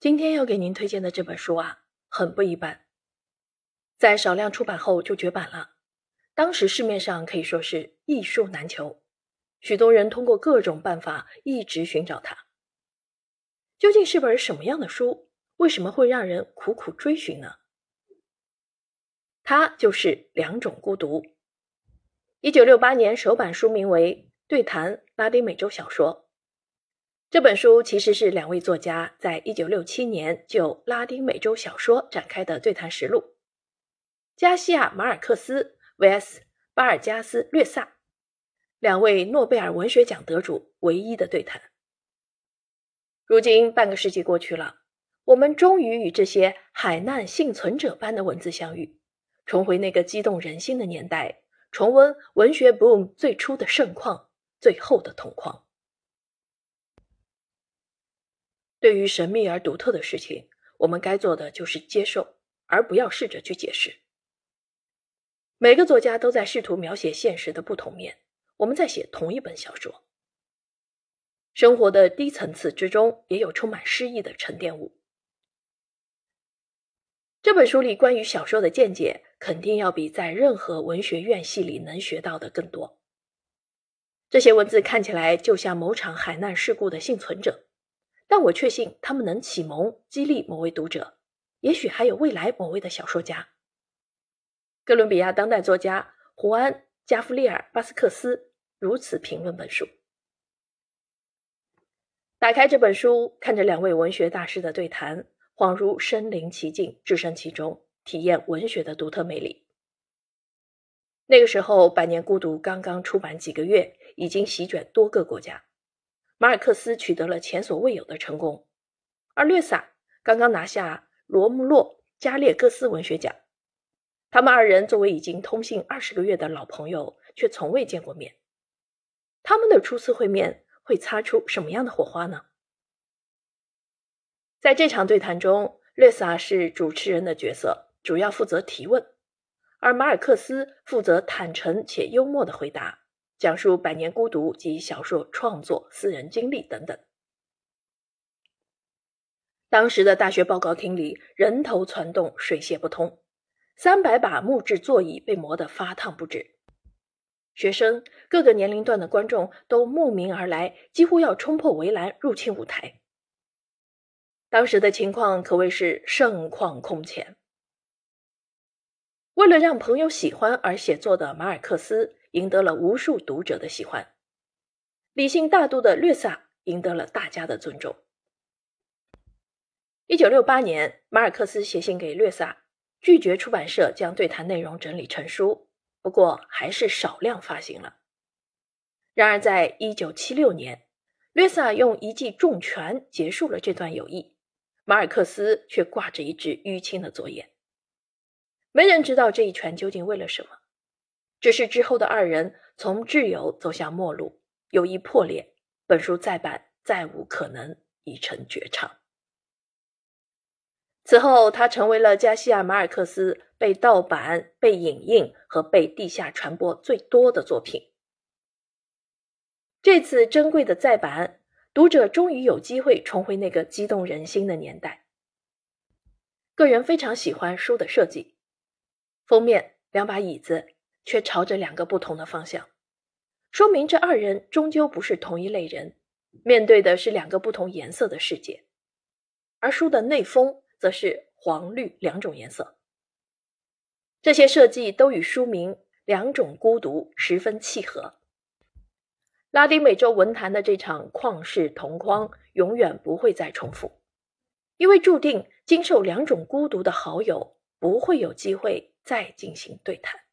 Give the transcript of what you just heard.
今天要给您推荐的这本书啊，很不一般，在少量出版后就绝版了。当时市面上可以说是一书难求，许多人通过各种办法一直寻找它。究竟是本什么样的书？为什么会让人苦苦追寻呢？它就是《两种孤独》。一九六八年首版书名为《对谈拉丁美洲小说》。这本书其实是两位作家在一九六七年就拉丁美洲小说展开的对谈实录，加西亚·马尔克斯 vs 巴尔加斯·略萨，两位诺贝尔文学奖得主唯一的对谈。如今半个世纪过去了，我们终于与这些海难幸存者般的文字相遇，重回那个激动人心的年代，重温文学 boom 最初的盛况，最后的痛况。对于神秘而独特的事情，我们该做的就是接受，而不要试着去解释。每个作家都在试图描写现实的不同面，我们在写同一本小说。生活的低层次之中，也有充满诗意的沉淀物。这本书里关于小说的见解，肯定要比在任何文学院系里能学到的更多。这些文字看起来就像某场海难事故的幸存者。但我确信，他们能启蒙、激励某位读者，也许还有未来某位的小说家。哥伦比亚当代作家胡安·加夫利尔·巴斯克斯如此评论本书：打开这本书，看着两位文学大师的对谈，恍如身临其境，置身其中，体验文学的独特魅力。那个时候，《百年孤独》刚刚出版几个月，已经席卷多个国家。马尔克斯取得了前所未有的成功，而略萨刚刚拿下罗穆洛·加列戈斯文学奖。他们二人作为已经通信二十个月的老朋友，却从未见过面。他们的初次会面会擦出什么样的火花呢？在这场对谈中，略萨是主持人的角色，主要负责提问，而马尔克斯负责坦诚且幽默的回答。讲述《百年孤独》及小说创作、私人经历等等。当时的大学报告厅里人头攒动、水泄不通，三百把木质座椅被磨得发烫不止。学生、各个年龄段的观众都慕名而来，几乎要冲破围栏入侵舞台。当时的情况可谓是盛况空前。为了让朋友喜欢而写作的马尔克斯。赢得了无数读者的喜欢，理性大度的略萨赢得了大家的尊重。一九六八年，马尔克斯写信给略萨，拒绝出版社将对谈内容整理成书，不过还是少量发行了。然而，在一九七六年，略萨用一记重拳结束了这段友谊，马尔克斯却挂着一只淤青的左眼。没人知道这一拳究竟为了什么。只是之后的二人从挚友走向陌路，友谊破裂，本书再版再无可能，已成绝唱。此后，他成为了加西亚·马尔克斯被盗版、被影印和被地下传播最多的作品。这次珍贵的再版，读者终于有机会重回那个激动人心的年代。个人非常喜欢书的设计，封面两把椅子。却朝着两个不同的方向，说明这二人终究不是同一类人，面对的是两个不同颜色的世界。而书的内封则是黄绿两种颜色，这些设计都与书名《两种孤独》十分契合。拉丁美洲文坛的这场旷世同框永远不会再重复，因为注定经受两种孤独的好友不会有机会再进行对谈。